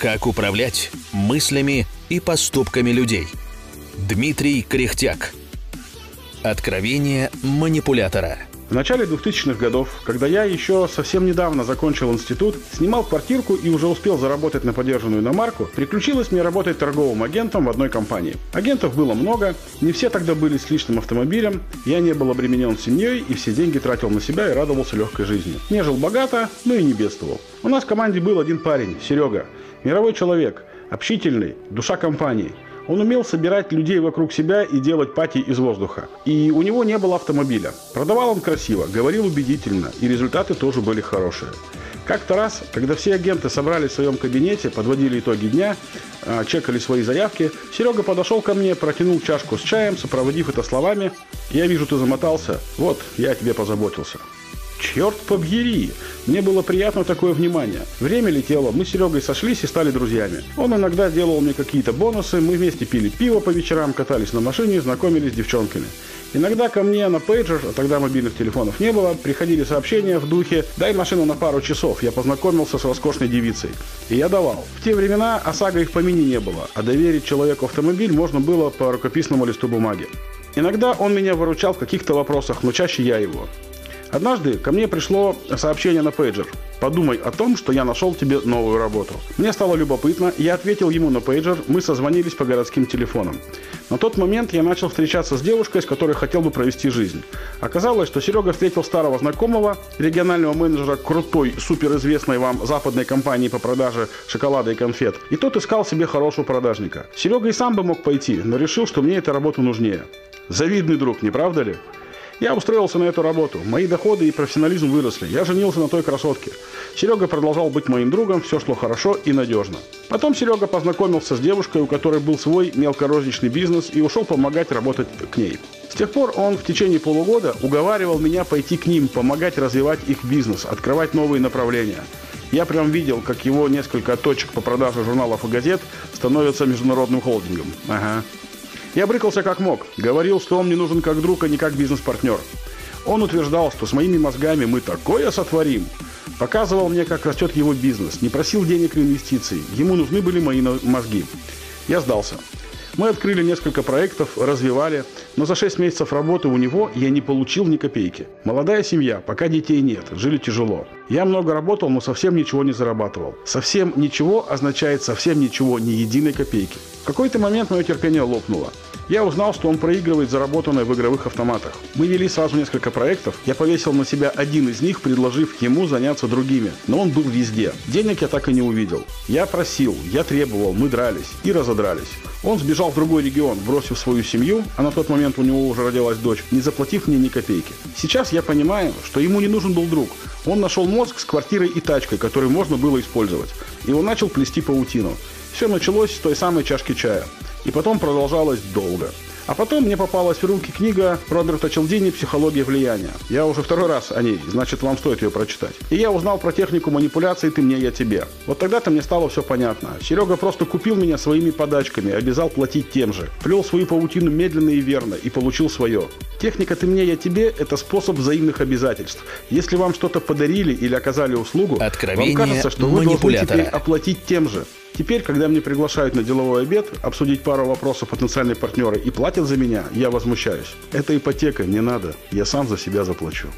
Как управлять мыслями и поступками людей. Дмитрий Кряхтяк. Откровение манипулятора. В начале 2000-х годов, когда я еще совсем недавно закончил институт, снимал квартирку и уже успел заработать на подержанную иномарку, приключилось мне работать торговым агентом в одной компании. Агентов было много, не все тогда были с личным автомобилем, я не был обременен семьей и все деньги тратил на себя и радовался легкой жизни. Не жил богато, но и не бедствовал. У нас в команде был один парень, Серега, мировой человек, общительный, душа компании – он умел собирать людей вокруг себя и делать пати из воздуха. И у него не было автомобиля. Продавал он красиво, говорил убедительно, и результаты тоже были хорошие. Как-то раз, когда все агенты собрались в своем кабинете, подводили итоги дня, а, чекали свои заявки, Серега подошел ко мне, протянул чашку с чаем, сопроводив это словами «Я вижу, ты замотался. Вот, я о тебе позаботился». Черт побери! Мне было приятно такое внимание. Время летело, мы с Серегой сошлись и стали друзьями. Он иногда делал мне какие-то бонусы, мы вместе пили пиво по вечерам, катались на машине знакомились с девчонками. Иногда ко мне на пейджер, а тогда мобильных телефонов не было, приходили сообщения в духе «дай машину на пару часов, я познакомился с роскошной девицей». И я давал. В те времена ОСАГО их помини не было, а доверить человеку автомобиль можно было по рукописному листу бумаги. Иногда он меня выручал в каких-то вопросах, но чаще я его. Однажды ко мне пришло сообщение на пейджер. Подумай о том, что я нашел тебе новую работу. Мне стало любопытно, я ответил ему на пейджер, мы созвонились по городским телефонам. На тот момент я начал встречаться с девушкой, с которой хотел бы провести жизнь. Оказалось, что Серега встретил старого знакомого, регионального менеджера крутой, суперизвестной вам западной компании по продаже шоколада и конфет. И тот искал себе хорошего продажника. Серега и сам бы мог пойти, но решил, что мне эта работа нужнее. Завидный друг, не правда ли? Я устроился на эту работу. Мои доходы и профессионализм выросли. Я женился на той красотке. Серега продолжал быть моим другом, все шло хорошо и надежно. Потом Серега познакомился с девушкой, у которой был свой мелкорозничный бизнес и ушел помогать работать к ней. С тех пор он в течение полугода уговаривал меня пойти к ним, помогать развивать их бизнес, открывать новые направления. Я прям видел, как его несколько точек по продаже журналов и газет становятся международным холдингом. Ага. Я брыкался как мог. Говорил, что он мне нужен как друг, а не как бизнес-партнер. Он утверждал, что с моими мозгами мы такое сотворим. Показывал мне, как растет его бизнес. Не просил денег и инвестиций. Ему нужны были мои мозги. Я сдался. Мы открыли несколько проектов, развивали, но за 6 месяцев работы у него я не получил ни копейки. Молодая семья, пока детей нет, жили тяжело. Я много работал, но совсем ничего не зарабатывал. Совсем ничего означает совсем ничего, ни единой копейки. В какой-то момент мое терпение лопнуло. Я узнал, что он проигрывает заработанное в игровых автоматах. Мы вели сразу несколько проектов. Я повесил на себя один из них, предложив ему заняться другими. Но он был везде. Денег я так и не увидел. Я просил, я требовал, мы дрались и разодрались. Он сбежал в другой регион, бросив свою семью, а на тот момент у него уже родилась дочь, не заплатив мне ни копейки. Сейчас я понимаю, что ему не нужен был друг. Он нашел мозг с квартирой и тачкой, который можно было использовать. И он начал плести паутину. Все началось с той самой чашки чая. И потом продолжалось долго. А потом мне попалась в руки книга Роберта Челдини «Психология влияния». Я уже второй раз о ней, значит, вам стоит ее прочитать. И я узнал про технику манипуляции «ты мне, я тебе». Вот тогда-то мне стало все понятно. Серега просто купил меня своими подачками, обязал платить тем же. Плел свою паутину медленно и верно и получил свое. Техника «ты мне, я тебе» – это способ взаимных обязательств. Если вам что-то подарили или оказали услугу, Откровение вам кажется, что вы должны теперь оплатить тем же. Теперь, когда мне приглашают на деловой обед, обсудить пару вопросов потенциальные партнеры и платят за меня, я возмущаюсь. Это ипотека, не надо. Я сам за себя заплачу.